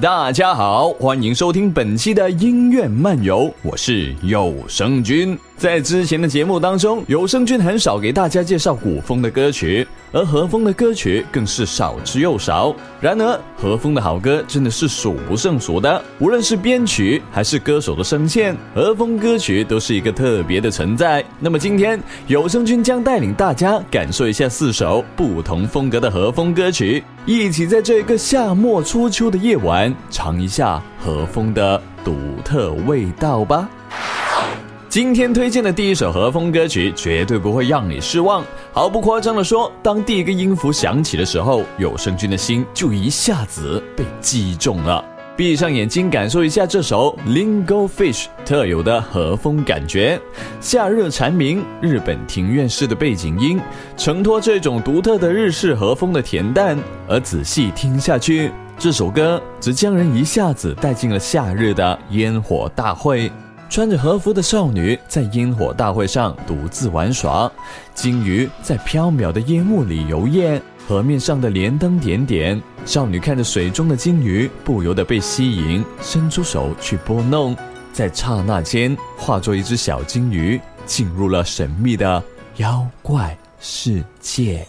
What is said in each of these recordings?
大家好，欢迎收听本期的音乐漫游，我是有声君。在之前的节目当中，有声君很少给大家介绍古风的歌曲，而和风的歌曲更是少之又少。然而，和风的好歌真的是数不胜数的，无论是编曲还是歌手的声线，和风歌曲都是一个特别的存在。那么今天，有声君将带领大家感受一下四首不同风格的和风歌曲，一起在这个夏末初秋的夜晚，尝一下和风的独特味道吧。今天推荐的第一首和风歌曲绝对不会让你失望。毫不夸张地说，当第一个音符响起的时候，有声君的心就一下子被击中了。闭上眼睛，感受一下这首《Lingo Fish》特有的和风感觉。夏日蝉鸣，日本庭院式的背景音，承托这种独特的日式和风的恬淡。而仔细听下去，这首歌则将人一下子带进了夏日的烟火大会。穿着和服的少女在烟火大会上独自玩耍，金鱼在飘渺的烟雾里游曳，河面上的莲灯点点。少女看着水中的金鱼，不由得被吸引，伸出手去拨弄，在刹那间化作一只小金鱼，进入了神秘的妖怪世界。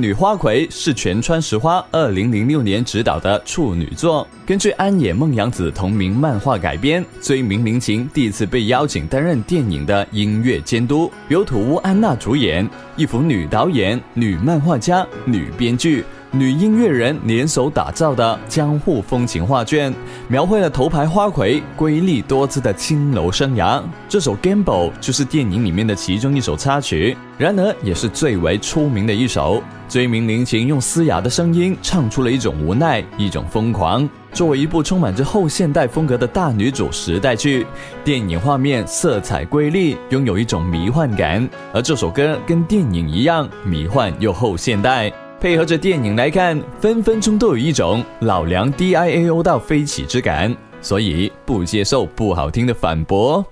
女花魁是全川石花二零零六年执导的处女作，根据安野梦洋子同名漫画改编。追名林檎第一次被邀请担任电影的音乐监督，由土屋安娜主演，一幅女导演、女漫画家、女编剧。女音乐人联手打造的江户风情画卷，描绘了头牌花魁瑰丽多姿的青楼生涯。这首《Gamble》就是电影里面的其中一首插曲，然而也是最为出名的一首。追名林檎用嘶哑的声音唱出了一种无奈，一种疯狂。作为一部充满着后现代风格的大女主时代剧，电影画面色彩瑰丽，拥有一种迷幻感。而这首歌跟电影一样，迷幻又后现代。配合着电影来看，分分钟都有一种老梁 D I A O 到飞起之感，所以不接受不好听的反驳。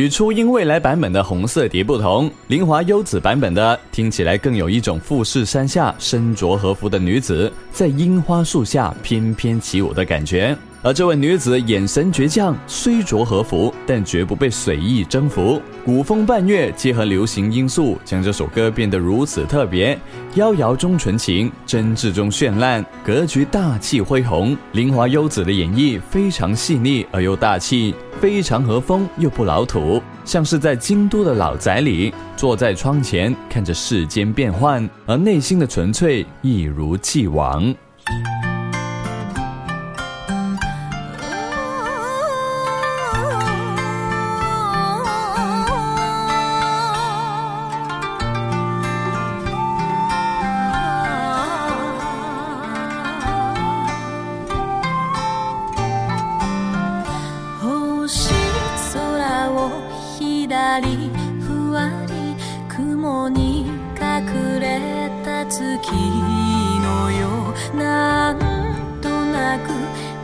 与初音未来版本的红色蝶不同，林华优子版本的听起来更有一种富士山下身着和服的女子在樱花树下翩翩起舞的感觉。而这位女子眼神倔强，虽着和服，但绝不被随意征服。古风伴月结合流行因素，将这首歌变得如此特别。妖娆中纯情，真挚中绚烂，格局大气恢宏。林华优子的演绎非常细腻而又大气，非常和风又不老土，像是在京都的老宅里，坐在窗前看着世间变幻，而内心的纯粹一如既往。月のようなんとなく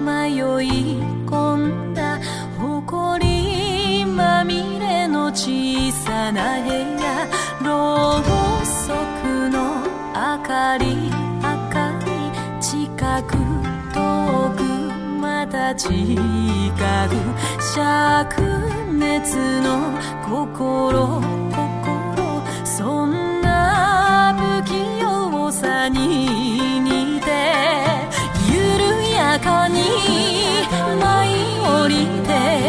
迷い込んだ埃まみれの小さな部屋。ろうそくの明かり。明かり近く遠くまた近く。灼熱の心。に似て緩やかに舞い降りて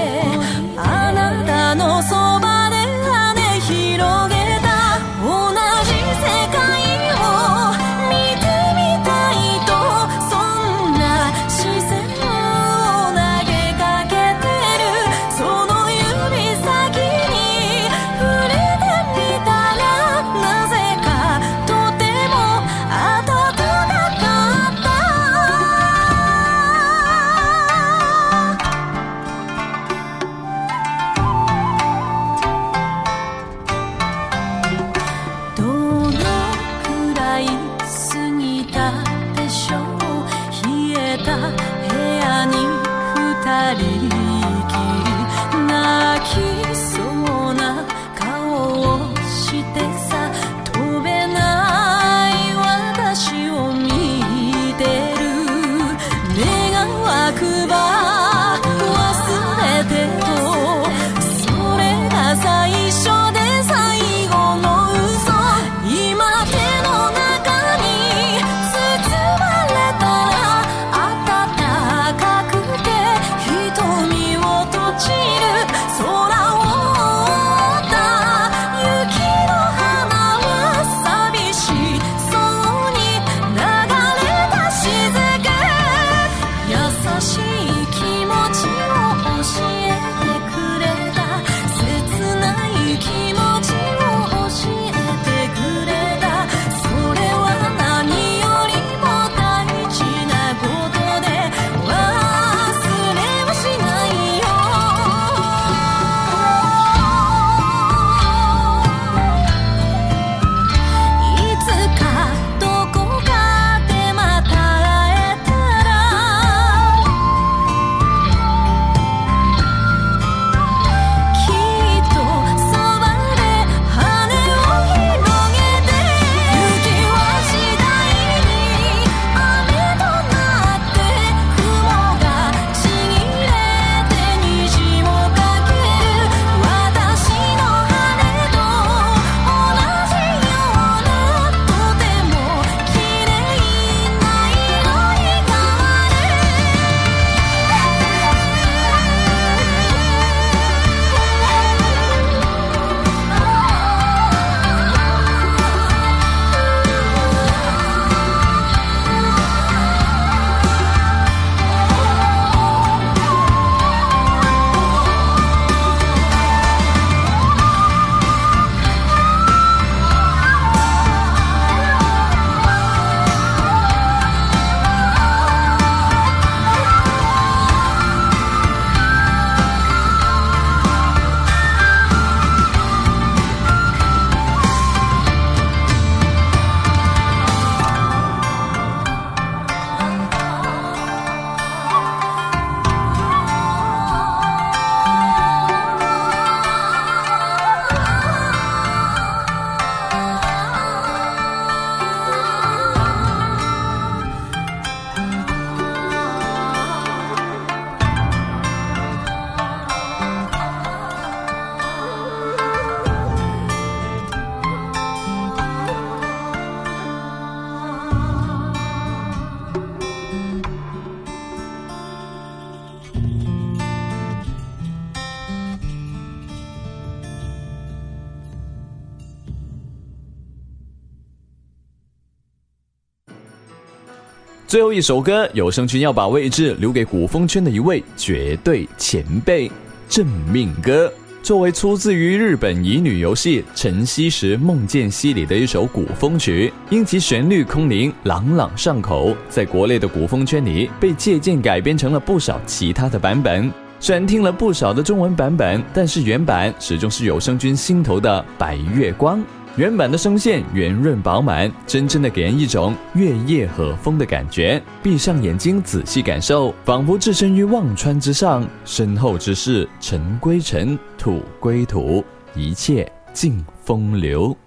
最后一首歌，有声君要把位置留给古风圈的一位绝对前辈——正命歌。作为出自于日本乙女游戏《晨曦时梦见西》里的一首古风曲，因其旋律空灵、朗朗上口，在国内的古风圈里被借鉴改编成了不少其他的版本。虽然听了不少的中文版本，但是原版始终是有声君心头的白月光。原版的声线圆润饱满，真正的给人一种月夜和风的感觉。闭上眼睛仔细感受，仿佛置身于忘川之上。身后之事，尘归尘，土归土，一切尽风流。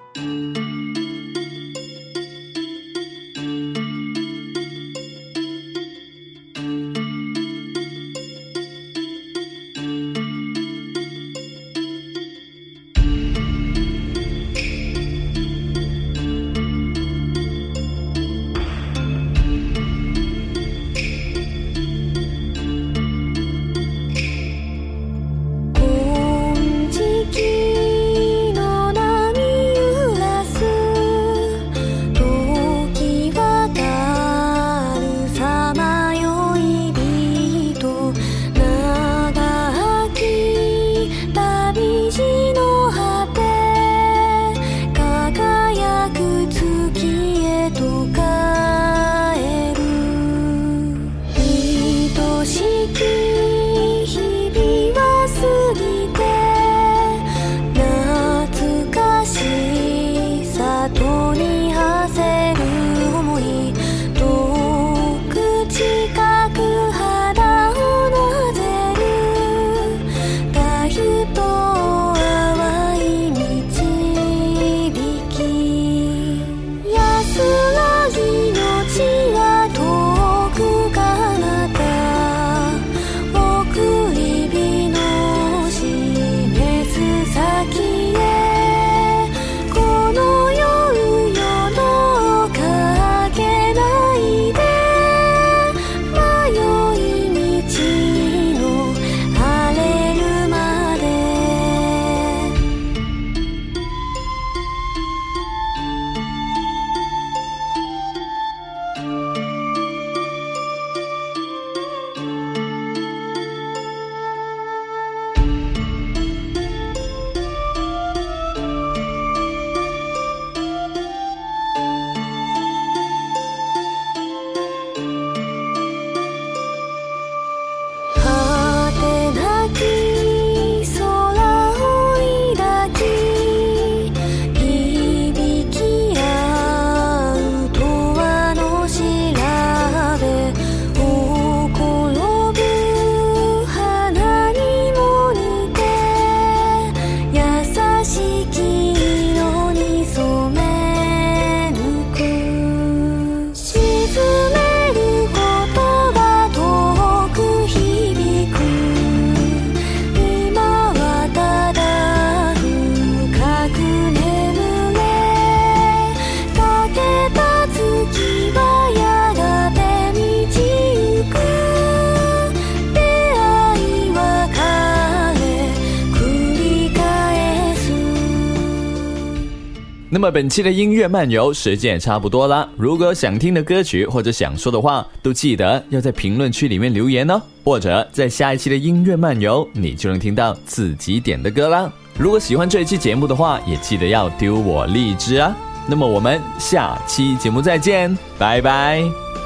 那么本期的音乐漫游时间也差不多了，如果想听的歌曲或者想说的话，都记得要在评论区里面留言哦，或者在下一期的音乐漫游，你就能听到自己点的歌啦。如果喜欢这一期节目的话，也记得要丢我荔枝啊。那么我们下期节目再见，拜拜。